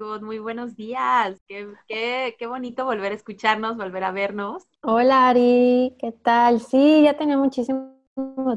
Muy buenos días. Qué, qué, qué bonito volver a escucharnos, volver a vernos. Hola Ari, ¿qué tal? Sí, ya tenía muchísimo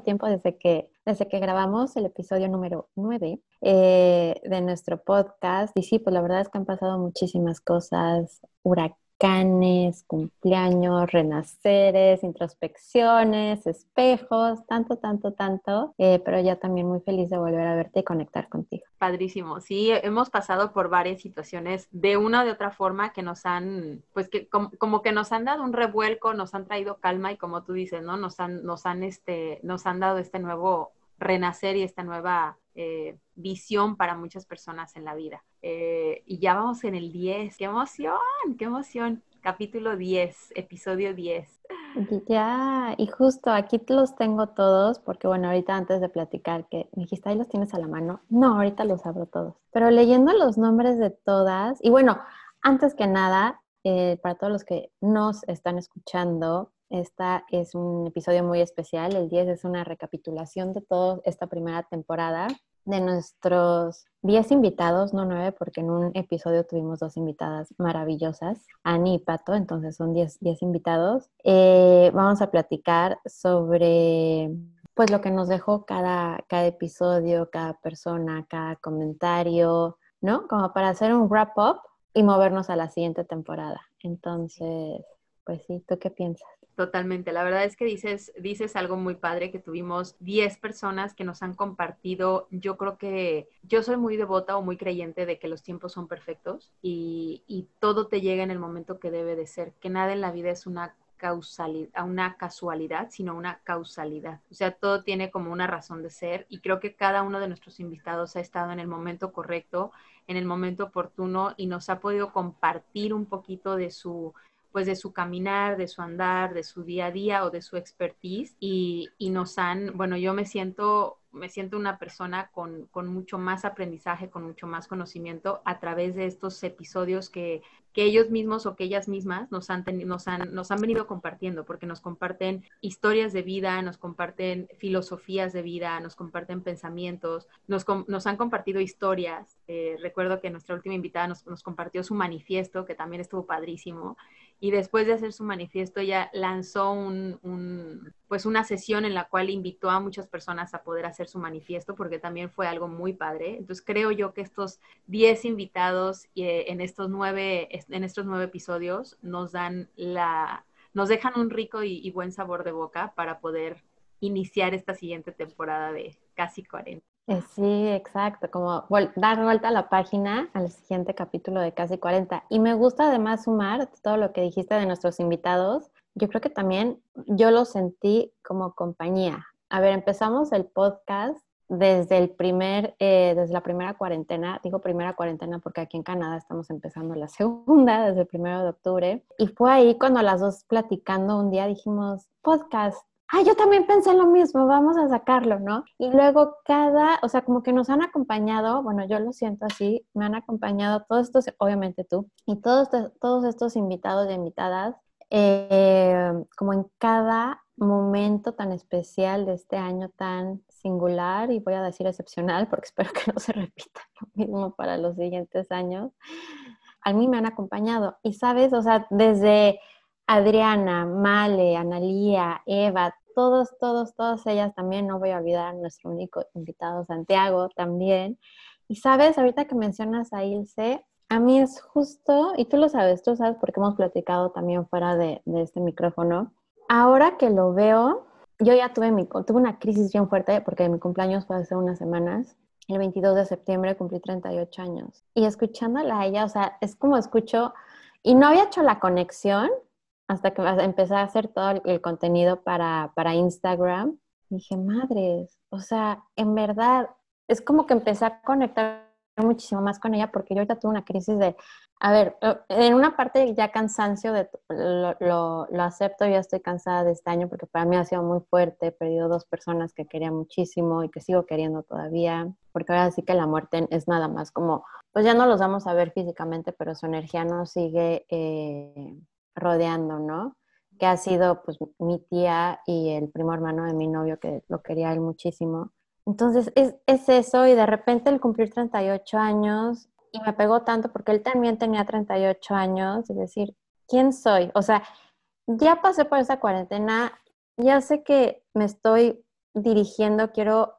tiempo desde que, desde que grabamos el episodio número 9 eh, de nuestro podcast. Y sí, pues la verdad es que han pasado muchísimas cosas, huracanes canes, cumpleaños, renaceres, introspecciones, espejos, tanto, tanto, tanto, eh, pero ya también muy feliz de volver a verte y conectar contigo. Padrísimo, sí, hemos pasado por varias situaciones de una o de otra forma que nos han, pues que como, que nos han dado un revuelco, nos han traído calma y como tú dices, ¿no? Nos han, nos han, este, nos han dado este nuevo renacer y esta nueva eh, visión para muchas personas en la vida. Eh, y ya vamos en el 10. ¡Qué emoción! ¡Qué emoción! Capítulo 10, episodio 10. Ya, y justo aquí los tengo todos, porque bueno, ahorita antes de platicar, que me dijiste, ahí los tienes a la mano. No, ahorita los abro todos. Pero leyendo los nombres de todas, y bueno, antes que nada, eh, para todos los que nos están escuchando, esta es un episodio muy especial. El 10 es una recapitulación de toda esta primera temporada de nuestros 10 invitados, no 9, porque en un episodio tuvimos dos invitadas maravillosas, Ani y Pato, entonces son 10, invitados. Eh, vamos a platicar sobre pues lo que nos dejó cada, cada episodio, cada persona, cada comentario, ¿no? Como para hacer un wrap-up y movernos a la siguiente temporada. Entonces, pues sí, ¿tú qué piensas? Totalmente. La verdad es que dices, dices algo muy padre, que tuvimos 10 personas que nos han compartido. Yo creo que yo soy muy devota o muy creyente de que los tiempos son perfectos y, y todo te llega en el momento que debe de ser, que nada en la vida es una causalidad, una casualidad, sino una causalidad. O sea, todo tiene como una razón de ser y creo que cada uno de nuestros invitados ha estado en el momento correcto, en el momento oportuno y nos ha podido compartir un poquito de su pues de su caminar, de su andar, de su día a día o de su expertise y, y nos han, bueno, yo me siento me siento una persona con, mucho más aprendizaje, con mucho más conocimiento a través de estos episodios que, ellos mismos o que ellas mismas nos han, nos, han, nos han venido compartiendo, porque nos comparten historias de vida, nos comparten filosofías de vida, nos comparten pensamientos, nos, nos han compartido historias. Eh, recuerdo que nuestra última invitada nos, nos compartió su manifiesto, que también estuvo padrísimo y después de hacer su manifiesto ella lanzó un, pues una sesión en la cual invitó a muchas personas a poder hacer su manifiesto porque también fue algo muy padre. Entonces creo yo que estos 10 invitados eh, en, estos nueve, en estos nueve episodios nos dan la, nos dejan un rico y, buen sabor de boca para poder iniciar esta siguiente temporada de casi 40. Eh, sí, exacto, como dar vuelta a la página al siguiente capítulo de Casi 40. Y me gusta además sumar todo lo que dijiste de nuestros invitados. Yo creo que también yo lo sentí como compañía. A ver, empezamos el podcast desde el primer, eh, desde la primera cuarentena, digo primera cuarentena porque aquí en Canadá estamos empezando la segunda, desde el primero de octubre, y fue ahí cuando las dos platicando un día dijimos, podcast, ah, yo también pensé lo mismo, vamos a sacarlo, ¿no? Y luego cada, o sea, como que nos han acompañado, bueno, yo lo siento así, me han acompañado todos estos, obviamente tú, y todos, todos estos invitados y invitadas, eh, como en cada momento tan especial de este año tan singular y voy a decir excepcional porque espero que no se repita lo mismo para los siguientes años, a mí me han acompañado. Y sabes, o sea, desde Adriana, Male, Analía, Eva, todos, todos, todas ellas también, no voy a olvidar a nuestro único invitado, Santiago, también. Y sabes, ahorita que mencionas a Ilse, a mí es justo, y tú lo sabes, tú sabes porque hemos platicado también fuera de, este micrófono, ahora que lo veo, yo ya tuve, mi, tuve una crisis bien fuerte porque mi cumpleaños fue hace unas semanas. El 22 de septiembre cumplí 38 años. Y escuchándola a ella, o sea, es como escucho, y no había hecho la conexión hasta que empecé a hacer todo el, contenido para, Instagram, dije, madres, o sea, en verdad, es como que empecé a conectar muchísimo más con ella porque yo ahorita tuve una crisis de, a ver, eh, en una parte ya cansancio, de, lo, lo, acepto, ya estoy cansada de este año porque para mí ha sido muy fuerte, he perdido dos personas que quería muchísimo y que sigo queriendo todavía, porque ahora sí que la muerte es nada más como, pues ya no los vamos a ver físicamente, pero su energía nos sigue eh, rodeando, ¿no? Que ha sido pues mi tía y el primo hermano de mi novio que lo quería él muchísimo entonces es, es, eso y de repente el cumplir 38 años y me pegó tanto porque él también tenía 38 años y decir, ¿quién soy? O sea, ya pasé por esa cuarentena, ya sé que me estoy dirigiendo, quiero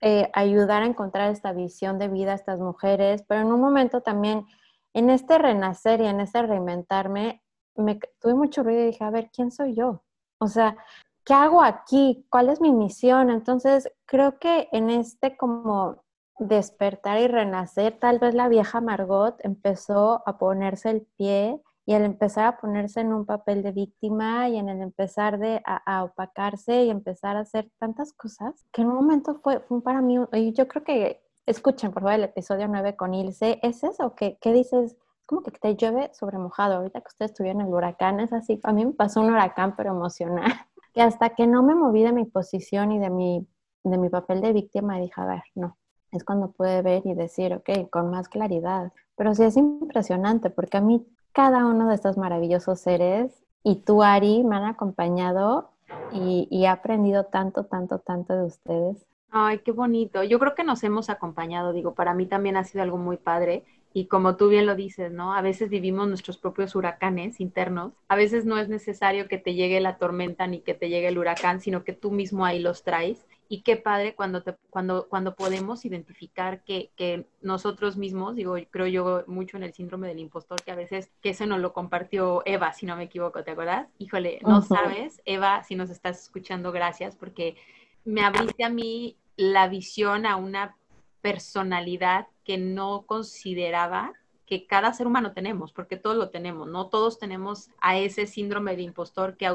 eh, ayudar a encontrar esta visión de vida a estas mujeres, pero en un momento también, en este renacer y en este reinventarme, me tuve mucho ruido y dije, a ver, ¿quién soy yo? O sea, ¿qué hago aquí? ¿Cuál es mi misión? Entonces, creo que en este como despertar y renacer, tal vez la vieja Margot empezó a ponerse el pie y al empezar a ponerse en un papel de víctima y en el empezar de, a, opacarse y empezar a hacer tantas cosas, que en un momento fue, fue para mí, y yo creo que, escuchen por favor el episodio 9 con Ilse, ¿es eso? ¿Qué, qué dices? Como que te llueve sobre mojado. Ahorita que ustedes estuvieron en el huracán, es así. A mí me pasó un huracán, pero emocional que hasta que no me moví de mi posición y de mi, de mi papel de víctima, dije, a ver, no, es cuando pude ver y decir, ok, con más claridad. Pero sí es impresionante porque a mí cada uno de estos maravillosos seres y tú, Ari, me han acompañado y, y he aprendido tanto, tanto, tanto de ustedes. Ay, qué bonito. Yo creo que nos hemos acompañado, digo, para mí también ha sido algo muy padre y como tú bien lo dices, ¿no? A veces vivimos nuestros propios huracanes internos. A veces no es necesario que te llegue la tormenta ni que te llegue el huracán, sino que tú mismo ahí los traes. Y qué padre cuando, te, cuando, cuando podemos identificar que, que, nosotros mismos, digo, creo yo mucho en el síndrome del impostor, que a veces, que eso nos lo compartió Eva, si no me equivoco, ¿te acuerdas? Híjole, no sabes, Eva, si nos estás escuchando, gracias, porque me abriste a mí la visión a una personalidad que no consideraba que cada ser humano tenemos, porque todos lo tenemos, ¿no? Todos tenemos a ese síndrome de impostor que,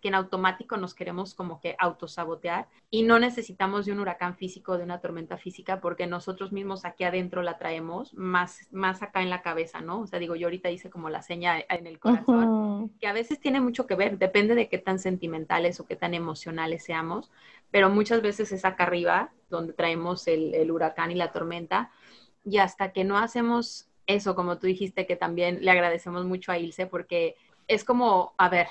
que en automático nos queremos como que autosabotear y no necesitamos de un huracán físico, de una tormenta física, porque nosotros mismos aquí adentro la traemos, más, más acá en la cabeza, ¿no? O sea, digo, yo ahorita hice como la seña en el corazón, que a veces tiene mucho que ver, depende de qué tan sentimentales o qué tan emocionales seamos, pero muchas veces es acá arriba donde traemos el, el huracán y la tormenta y hasta que no hacemos eso, como tú dijiste, que también le agradecemos mucho a Ilse, porque es como, a ver,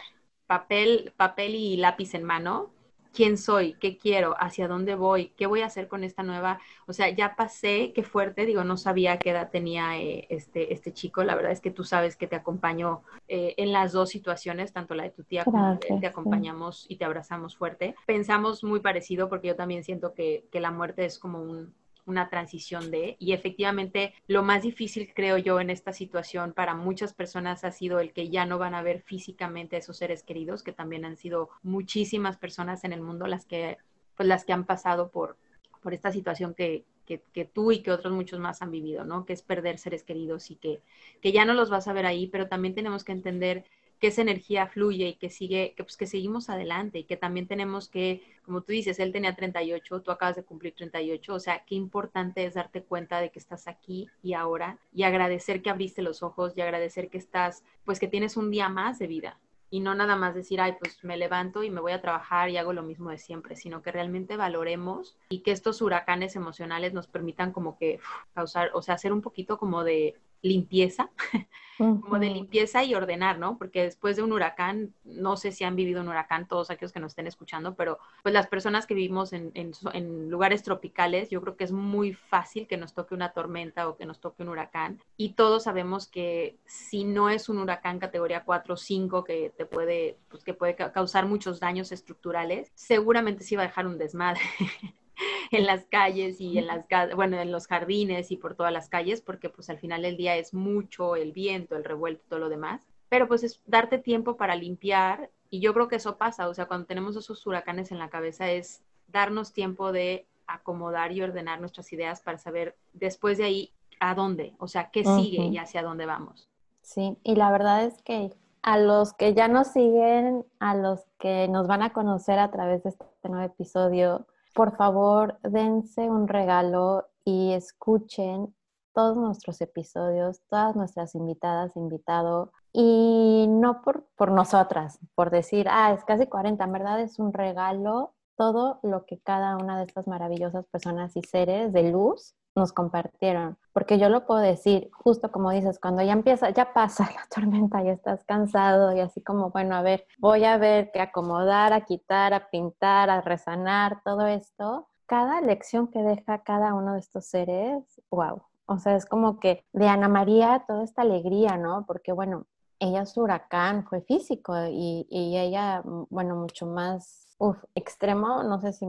papel, papel y lápiz en mano, quién soy, qué quiero, hacia dónde voy, qué voy a hacer con esta nueva, o sea, ya pasé, qué fuerte, digo, no sabía qué edad tenía eh, este, este chico, la verdad es que tú sabes que te acompaño eh, en las dos situaciones, tanto la de tu tía como de él, te acompañamos y te abrazamos fuerte. Pensamos muy parecido porque yo también siento que, que la muerte es como un, una transición de, y efectivamente lo más difícil creo yo en esta situación para muchas personas ha sido el que ya no van a ver físicamente a esos seres queridos, que también han sido muchísimas personas en el mundo las que, pues las que han pasado por, por esta situación que, que, tú y que otros muchos más han vivido, ¿no? Que es perder seres queridos y que, que ya no los vas a ver ahí, pero también tenemos que entender que esa energía fluye y que sigue, que pues que seguimos adelante y que también tenemos que, como tú dices, él tenía 38, tú acabas de cumplir 38, o sea, qué importante es darte cuenta de que estás aquí y ahora y agradecer que abriste los ojos y agradecer que estás, pues que tienes un día más de vida y no nada más decir, ay, pues me levanto y me voy a trabajar y hago lo mismo de siempre, sino que realmente valoremos y que estos huracanes emocionales nos permitan como que causar, o sea, hacer un poquito como de limpieza, como de limpieza y ordenar, ¿no? Porque después de un huracán, no sé si han vivido un huracán todos aquellos que nos estén escuchando, pero pues las personas que vivimos en, en, lugares tropicales, yo creo que es muy fácil que nos toque una tormenta o que nos toque un huracán. Y todos sabemos que si no es un huracán categoría 4 o 5 que te puede, pues que puede causar muchos daños estructurales, seguramente sí va a dejar un desmadre. en las calles y en las bueno, en los jardines y por todas las calles, porque pues al final del día es mucho el viento, el revuelto, todo lo demás. Pero pues es darte tiempo para limpiar y yo creo que eso pasa, o sea, cuando tenemos esos huracanes en la cabeza es darnos tiempo de acomodar y ordenar nuestras ideas para saber después de ahí a dónde, o sea, qué sigue y hacia dónde vamos. Sí, y la verdad es que a los que ya nos siguen, a los que nos van a conocer a través de este nuevo episodio, por favor, dense un regalo y escuchen todos nuestros episodios, todas nuestras invitadas, invitado, y no por, por nosotras, por decir, ah, es casi 40, en verdad es un regalo todo lo que cada una de estas maravillosas personas y seres de luz nos compartieron. Porque yo lo puedo decir, justo como dices, cuando ya empieza, ya pasa la tormenta y estás cansado y así como, bueno, a ver, voy a ver que acomodar, a quitar, a pintar, a resanar, todo esto. Cada lección que deja cada uno de estos seres, wow. O sea, es como que de Ana María toda esta alegría, ¿no? Porque bueno, ella es huracán, fue físico y, y ella, bueno, mucho más uf, extremo, no sé si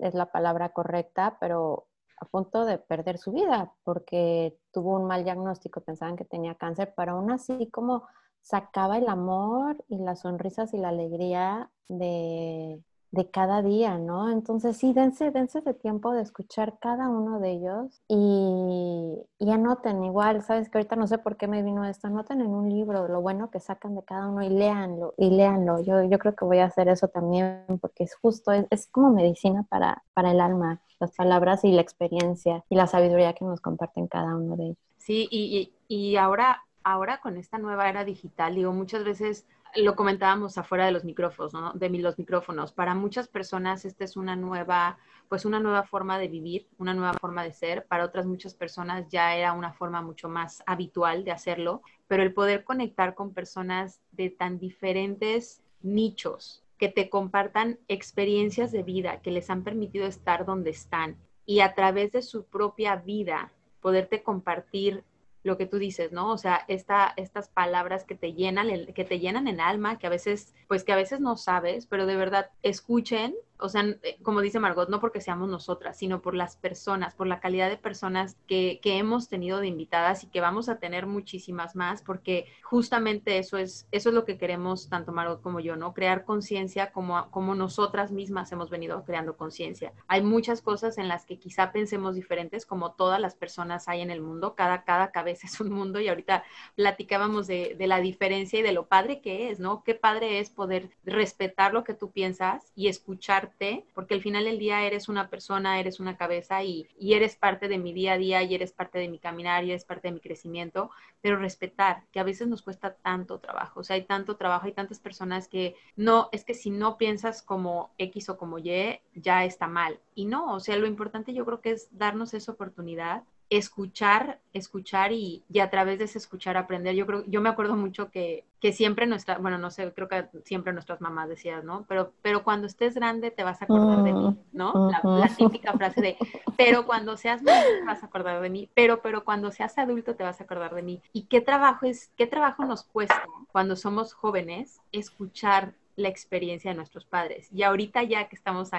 es la palabra correcta, pero a punto de perder su vida porque tuvo un mal diagnóstico, pensaban que tenía cáncer, pero aún así como sacaba el amor y las sonrisas y la alegría de, de cada día, ¿no? Entonces sí, dense, dense de tiempo de escuchar cada uno de ellos y, y, anoten igual, sabes que ahorita no sé por qué me vino esto, anoten en un libro lo bueno que sacan de cada uno y léanlo, y léanlo. Yo, yo creo que voy a hacer eso también porque es justo, es, es como medicina para, para el alma, las palabras y la experiencia y la sabiduría que nos comparten cada uno de ellos. Sí, y, y, y ahora, ahora con esta nueva era digital, digo, muchas veces lo comentábamos afuera de los micrófonos, ¿no? De los micrófonos. Para muchas personas esta es una nueva, pues una nueva forma de vivir, una nueva forma de ser. Para otras muchas personas ya era una forma mucho más habitual de hacerlo, pero el poder conectar con personas de tan diferentes nichos que te compartan experiencias de vida que les han permitido estar donde están y a través de su propia vida poderte compartir lo que tú dices, ¿no? O sea, esta, estas palabras que te llenan, el, que te llenan el alma, que a veces, pues que a veces no sabes, pero de verdad escuchen o sea, eh, como dice Margot, no porque seamos nosotras, sino por las personas, por la calidad de personas que, que, hemos tenido de invitadas y que vamos a tener muchísimas más, porque justamente eso es, eso es lo que queremos tanto Margot como yo, ¿no? Crear conciencia como, como nosotras mismas hemos venido creando conciencia. Hay muchas cosas en las que quizá pensemos diferentes, como todas las personas hay en el mundo, cada, cada cabeza es un mundo y ahorita platicábamos de, de la diferencia y de lo padre que es, ¿no? Qué padre es poder respetar lo que tú piensas y escuchar porque al final del día eres una persona, eres una cabeza y, eres parte de mi día a día y eres parte de mi caminar y eres parte de mi crecimiento, pero respetar, que a veces nos cuesta tanto trabajo, o sea, hay tanto trabajo, hay tantas personas que no, es que si no piensas como X o como Y, ya está mal. Y no, o sea, lo importante yo creo que es darnos esa oportunidad escuchar, escuchar y, y, a través de ese escuchar aprender. Yo creo, yo me acuerdo mucho que, que siempre nuestra, bueno, no sé, creo que siempre nuestras mamás decían, ¿no? Pero, pero cuando estés grande te vas a acordar de mí, ¿no? La, típica frase de, pero cuando seas grande te vas a acordar de mí, pero, pero cuando seas adulto te vas a acordar de mí. ¿Y qué trabajo es, qué trabajo nos cuesta cuando somos jóvenes escuchar la experiencia de nuestros padres. Y ahorita ya que estamos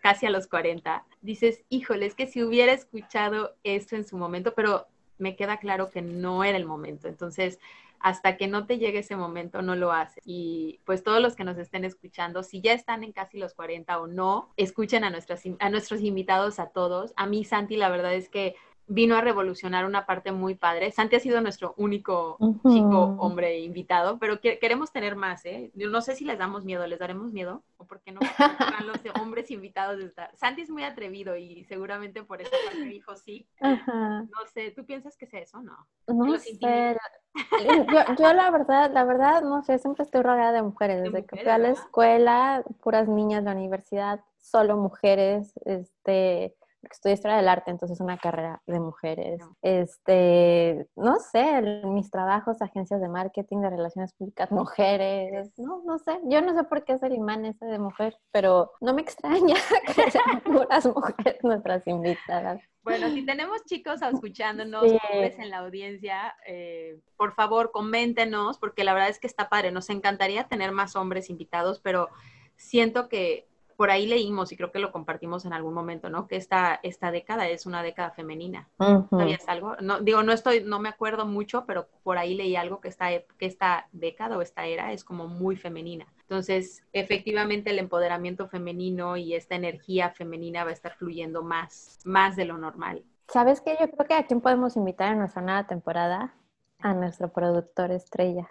casi a los 40, dices, híjole, es que si hubiera escuchado esto en su momento, pero me queda claro que no era el momento. Entonces, hasta que no te llegue ese momento, no lo haces. Y pues todos los que nos estén escuchando, si ya están en casi los 40 o no, escuchen a, nuestras, a nuestros invitados, a todos. A mí, Santi, la verdad es que vino a revolucionar una parte muy padre. Santi ha sido nuestro único chico hombre invitado, pero queremos tener más, ¿eh? Yo no sé si les damos miedo, ¿les daremos miedo? ¿O por qué no los hombres invitados de estar? Santi es muy atrevido y seguramente por eso dijo sí. No sé, ¿tú piensas que es eso no? No sé. Yo, la verdad, la verdad, no sé, siempre estoy rodeada de mujeres. Desde que fui a la escuela, puras niñas de la universidad, solo mujeres, este estudio historia del arte, entonces es una carrera de mujeres. Este, no sé, mis trabajos, agencias de marketing, de relaciones públicas, mujeres, no, no sé. Yo no sé por qué es el imán ese de mujer, pero no me extraña que sean puras mujeres nuestras invitadas. Bueno, si tenemos chicos escuchándonos, hombres en la audiencia, eh, por favor, coméntenos, porque la verdad es que está padre. Nos encantaría tener más hombres invitados, pero siento que por ahí leímos y creo que lo compartimos en algún momento, ¿no? Que esta, esta década es una década femenina. ¿Sabías algo? No, digo, no estoy, no me acuerdo mucho, pero por ahí leí algo que esta, que esta década o esta era es como muy femenina. Entonces, efectivamente, el empoderamiento femenino y esta energía femenina va a estar fluyendo más, más de lo normal. ¿Sabes qué? Yo creo que a quién podemos invitar en nuestra nueva temporada? A nuestro productor estrella.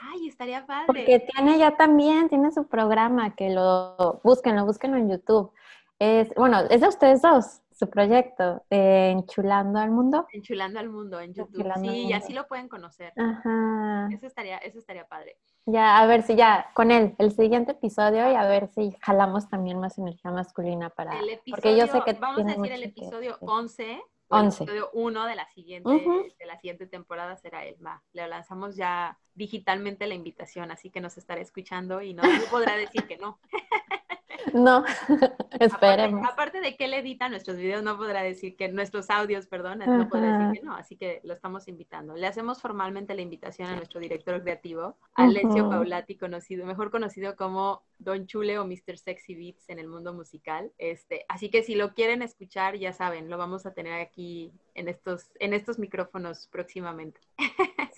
Ay, estaría padre. Porque tiene ya también, tiene su programa, que lo búsquenlo, búsquenlo en YouTube. Es, bueno, es de ustedes dos. su proyecto, eh, Enchulando al Mundo. Enchulando al Mundo en YouTube. sí, y así lo pueden conocer. Ajá. Eso estaría, eso estaría padre. Ya, a ver si ya, con él, el siguiente episodio y a ver si jalamos también más energía masculina para... El episodio, porque yo sé que vamos a decir el episodio 11 11. El episodio 1 de la siguiente, de la siguiente temporada será el Ma. Le lanzamos ya digitalmente la invitación, así que nos estará escuchando y no, no podrá decir que no. No, esperemos. Aparte, de que él edita nuestros videos, no podrá decir que nuestros audios, perdón, no podrá decir que no, así que lo estamos invitando. Le hacemos formalmente la invitación a nuestro director creativo, Alessio Paulati, conocido, mejor conocido como Don Chule o Mr. Sexy Beats en el mundo musical. Este, así que si lo quieren escuchar, ya saben, lo vamos a tener aquí en estos, en estos micrófonos próximamente.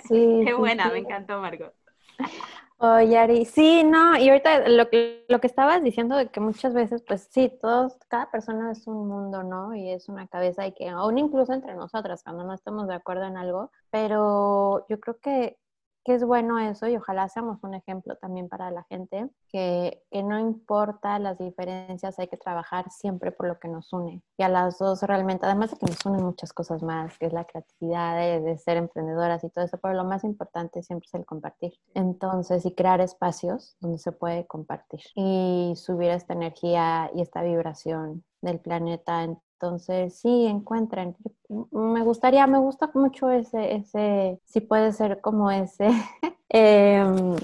Sí. Qué buena, me encantó, Margot. Oh, Yari, sí, no, y ahorita lo que, lo que estabas diciendo de que muchas veces, pues sí, todos, cada persona es un mundo, ¿no? Y es una cabeza y que, aún incluso entre nosotras, cuando no estamos de acuerdo en algo, pero yo creo que que es bueno eso y ojalá seamos un ejemplo también para la gente, que, que, no importa las diferencias, hay que trabajar siempre por lo que nos une. Y a las dos realmente, además de que nos unen muchas cosas más, que es la creatividad, de, ser emprendedoras y todo eso, pero lo más importante siempre es el compartir. Entonces, y crear espacios donde se puede compartir y subir esta energía y esta vibración del planeta entonces, sí, encuentren. Me gustaría, me gusta mucho ese, ese, si puede ser como ese. Em,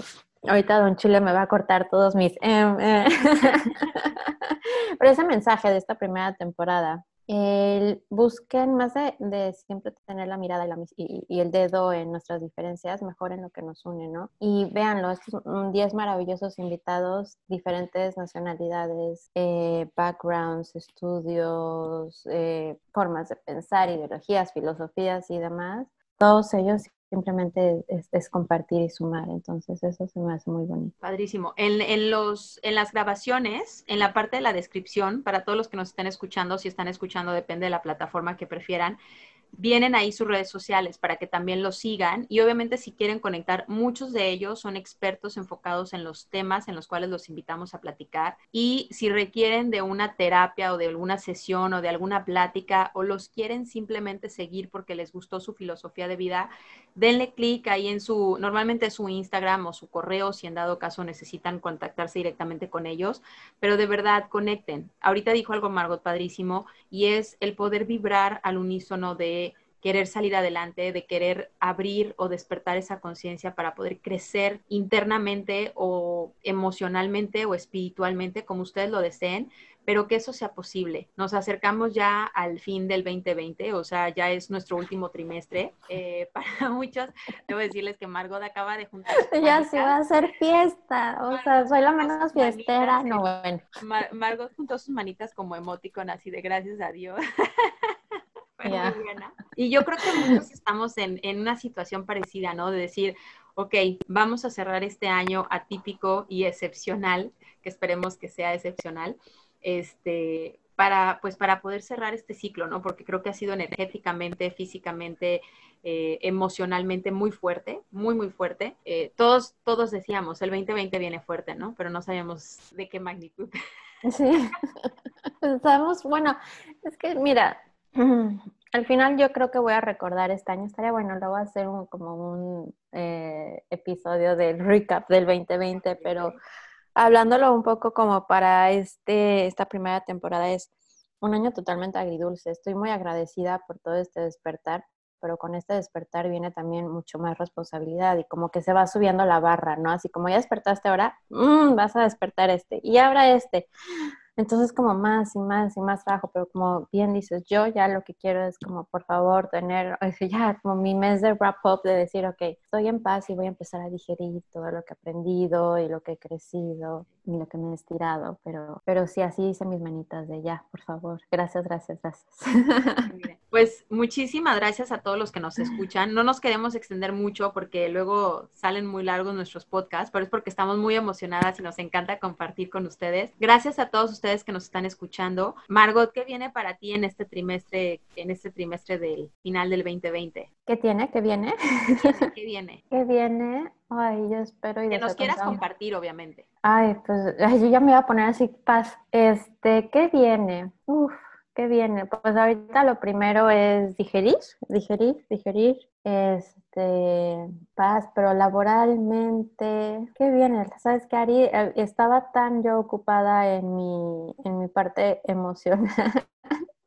ahorita Don Chile me va a cortar todos mis... Em, eh, pero ese mensaje de esta primera temporada, el, busquen más de, siempre tener la mirada y, y, el dedo en nuestras diferencias, mejor en lo que nos une, ¿no? Y véanlo, estos son 10 maravillosos invitados, diferentes nacionalidades, eh, backgrounds, estudios, eh, formas de pensar, ideologías, filosofías y demás. Todos ellos simplemente es, compartir y sumar. Entonces eso se me hace muy bonito. Padrísimo. En, en, los, en las grabaciones, en la parte de la descripción, para todos los que nos estén escuchando, si están escuchando, depende de la plataforma que prefieran, vienen ahí sus redes sociales para que también los sigan. Y obviamente si quieren conectar, muchos de ellos son expertos enfocados en los temas en los cuales los invitamos a platicar. Y si requieren de una terapia o de alguna sesión o de alguna plática o los quieren simplemente seguir porque les gustó su filosofía de vida, denle clic ahí en su, normalmente su Instagram o su correo si en dado caso necesitan contactarse directamente con ellos, pero de verdad conecten. Ahorita dijo algo Margot padrísimo y es el poder vibrar al unísono de querer salir adelante, de querer abrir o despertar esa conciencia para poder crecer internamente o emocionalmente o espiritualmente, como ustedes lo deseen, pero que eso sea posible. Nos acercamos ya al fin del 2020, o sea, ya es nuestro último trimestre. Eh, para muchos, debo decirles que Margot acaba de juntar. Ya se va a hacer fiesta, o sea, soy la menos fiestera, no bueno. Margot juntó sus manitas como emoticon, así de gracias a Dios. Y yo creo que muchos estamos en, en una situación parecida, ¿no? De decir, ok, vamos a cerrar este año atípico y excepcional, que esperemos que sea excepcional, este, para, pues, para poder cerrar este ciclo, ¿no? Porque creo que ha sido energéticamente, físicamente, eh, emocionalmente muy fuerte, muy, muy fuerte. Eh, todos, todos decíamos, el 2020 viene fuerte, ¿no? Pero no sabíamos de qué magnitud. Sí, pensamos, bueno, es que mira, al final yo creo que voy a recordar este año, estaría bueno, luego hacer un, como un eh, episodio del recap del 2020, pero hablándolo un poco como para este, esta primera temporada es un año totalmente agridulce. Estoy muy agradecida por todo este despertar, pero con este despertar viene también mucho más responsabilidad y como que se va subiendo la barra, ¿no? Así como ya despertaste ahora, mm, vas a despertar este y ahora este. Entonces como más y más y más trabajo, pero como bien dices, yo ya lo que quiero es como por favor tener, ya como mi mes de wrap up de decir, ok, estoy en paz y voy a empezar a digerir todo lo que he aprendido y lo que he crecido y lo que me he estirado, pero, pero sí, así hice mis manitas de ya, por favor. Gracias, gracias, gracias. Pues muchísimas gracias a todos los que nos escuchan. No nos queremos extender mucho porque luego salen muy largos nuestros podcasts, pero es porque estamos muy emocionadas y nos encanta compartir con ustedes. Gracias a todos ustedes que nos están escuchando. Margot, ¿qué viene para ti en este trimestre, en este trimestre del final del 2020? ¿Qué tiene? ¿Qué viene? ¿Qué viene? ¿Qué viene? Ay, yo espero y Que nos quieras compartir, obviamente. Ay, pues yo ya me voy a poner así paz. Este, ¿qué viene? Uf, ¿Qué viene? Pues ahorita lo primero es digerir, digerir, digerir, este, paz, pero laboralmente, ¿qué viene? ¿Sabes qué, Ari? Eh, estaba tan yo ocupada en mi, en mi parte emocional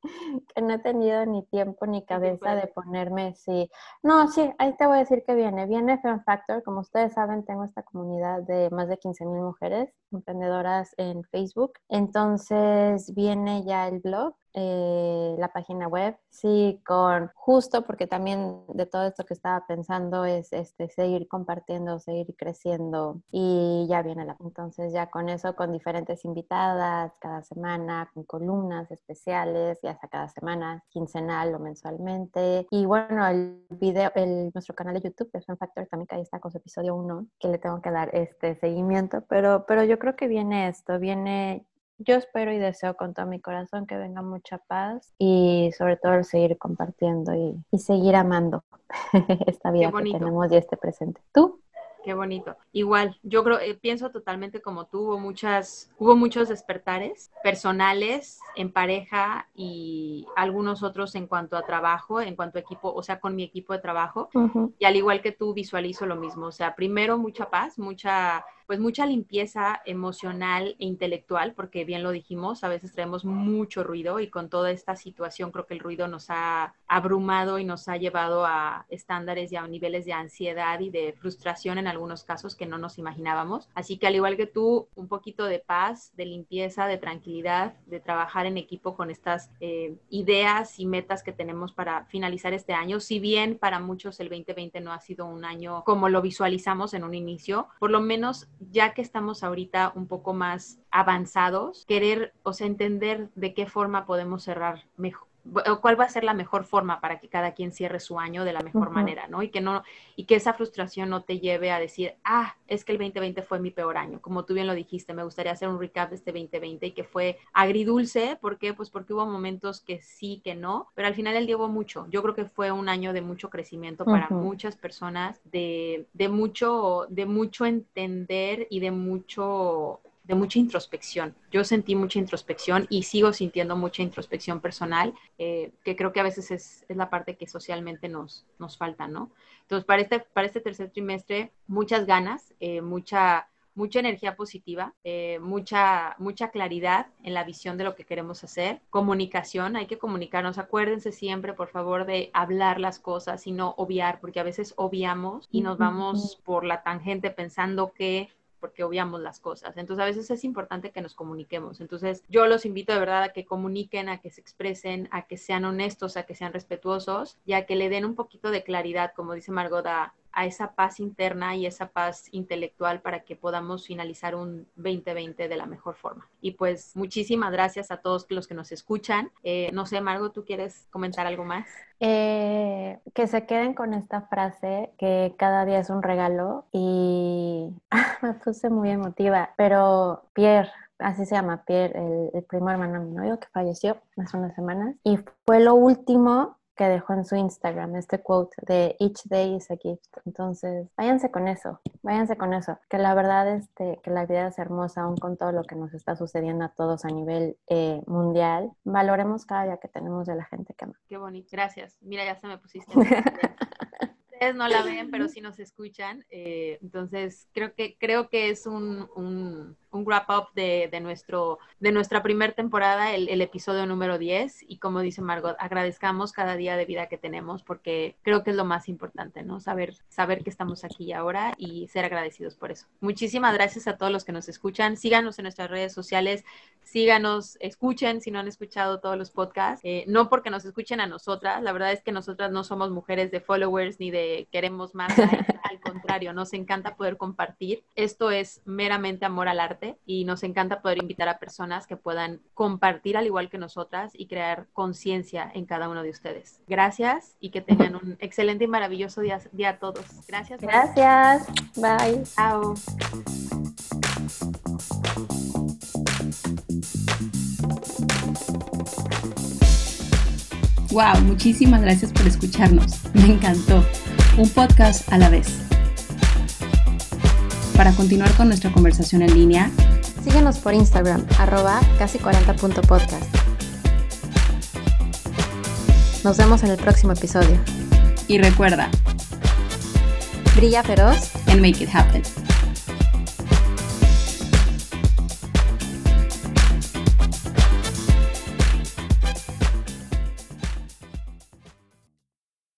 que no he tenido ni tiempo ni cabeza de ponerme, sí. No, sí, ahí te voy a decir que viene. Viene Fan Factor, como ustedes saben, tengo esta comunidad de más de 15 mil mujeres emprendedoras en Facebook. Entonces viene ya el blog, eh, la página web, sí, con justo porque también de todo esto que estaba pensando es este, seguir compartiendo, seguir creciendo y ya viene la... Entonces ya con eso, con diferentes invitadas cada semana, con columnas especiales, ya sea cada semana, quincenal o mensualmente. Y bueno, el video, el, nuestro canal de YouTube, de Fan Factor, también que ahí está con su episodio 1, que le tengo que dar este seguimiento, pero, pero yo creo que viene esto, viene yo espero y deseo con todo mi corazón que venga mucha paz y sobre todo el seguir compartiendo y, seguir amando esta vida que tenemos y este presente. ¿Tú? Qué bonito. Igual, yo creo, eh, pienso totalmente como tú, hubo muchas, hubo muchos despertares personales, en pareja y algunos otros en cuanto a trabajo, en cuanto a equipo, o sea, con mi equipo de trabajo. Y al igual que tú, visualizo lo mismo. O sea, primero mucha paz, mucha pues mucha limpieza emocional e intelectual, porque bien lo dijimos, a veces traemos mucho ruido y con toda esta situación creo que el ruido nos ha abrumado y nos ha llevado a estándares y a niveles de ansiedad y de frustración en algunos casos que no nos imaginábamos. Así que al igual que tú, un poquito de paz, de limpieza, de tranquilidad, de trabajar en equipo con estas eh, ideas y metas que tenemos para finalizar este año. Si bien para muchos el 2020 no ha sido un año como lo visualizamos en un inicio, por lo menos ya que estamos ahorita un poco más avanzados, querer, o sea, entender de qué forma podemos cerrar mejor, cuál va a ser la mejor forma para que cada quien cierre su año de la mejor manera, ¿no? Y que no y que esa frustración no te lleve a decir, "Ah, es que el 2020 fue mi peor año." Como tú bien lo dijiste, me gustaría hacer un recap de este 2020 y que fue agridulce, ¿por qué? Pues porque hubo momentos que sí, que no, pero al final el día hubo mucho. Yo creo que fue un año de mucho crecimiento para muchas personas, de, de mucho de mucho entender y de mucho de mucha introspección. Yo sentí mucha introspección y sigo sintiendo mucha introspección personal, eh, que creo que a veces es, la parte que socialmente nos, nos falta, ¿no? Entonces, para este, para este tercer trimestre, muchas ganas, eh, mucha, mucha energía positiva, eh, mucha, mucha claridad en la visión de lo que queremos hacer, comunicación, hay que comunicarnos, acuérdense siempre, por favor, de hablar las cosas y no obviar, porque a veces obviamos y nos vamos por la tangente pensando que porque obviamos las cosas. Entonces a veces es importante que nos comuniquemos. Entonces yo los invito de verdad a que comuniquen, a que se expresen, a que sean honestos, a que sean respetuosos y a que le den un poquito de claridad, como dice Margot, a esa paz interna y esa paz intelectual para que podamos finalizar un 2020 de la mejor forma. Y pues muchísimas gracias a todos los que nos escuchan. Eh, no sé, Margo, ¿tú quieres comentar algo más? Eh, que se queden con esta frase que cada día es un regalo y me puse muy emotiva, pero Pierre, así se llama Pierre, el, el primo hermano de mi novio que falleció hace unas semanas y fue lo último que dejó en su Instagram, este quote de Each Day is a Gift. Entonces, váyanse con eso, váyanse con eso, que la verdad es este, que la vida es hermosa, aún con todo lo que nos está sucediendo a todos a nivel eh, mundial. Valoremos cada día que tenemos de la gente que ama. Qué bonito, gracias. Mira, ya se me pusiste. Ustedes no la ven, pero sí nos escuchan. Eh, entonces, creo que, creo que es un, un un wrap up de, nuestro, de nuestra primera temporada, el, episodio número 10. Y como dice Margot, agradezcamos cada día de vida que tenemos porque creo que es lo más importante, ¿no? Saber, saber que estamos aquí ahora y ser agradecidos por eso. Muchísimas gracias a todos los que nos escuchan. Síganos en nuestras redes sociales, síganos, escuchen si no han escuchado todos los podcasts. Eh, no porque nos escuchen a nosotras, la verdad es que nosotras no somos mujeres de followers ni de queremos más. al contrario, nos encanta poder compartir. Esto es meramente amor al arte y nos encanta poder invitar a personas que puedan compartir al igual que nosotras y crear conciencia en cada uno de ustedes. Gracias y que tengan un excelente y maravilloso día, día a todos. Gracias. Gracias. Bye. Chao. Wow, muchísimas gracias por escucharnos. Me encantó. Un podcast a la vez. Para continuar con nuestra conversación en línea, síguenos por Instagram, arroba casi40.podcast. Nos vemos en el próximo episodio. Y recuerda, brilla feroz and make it happen.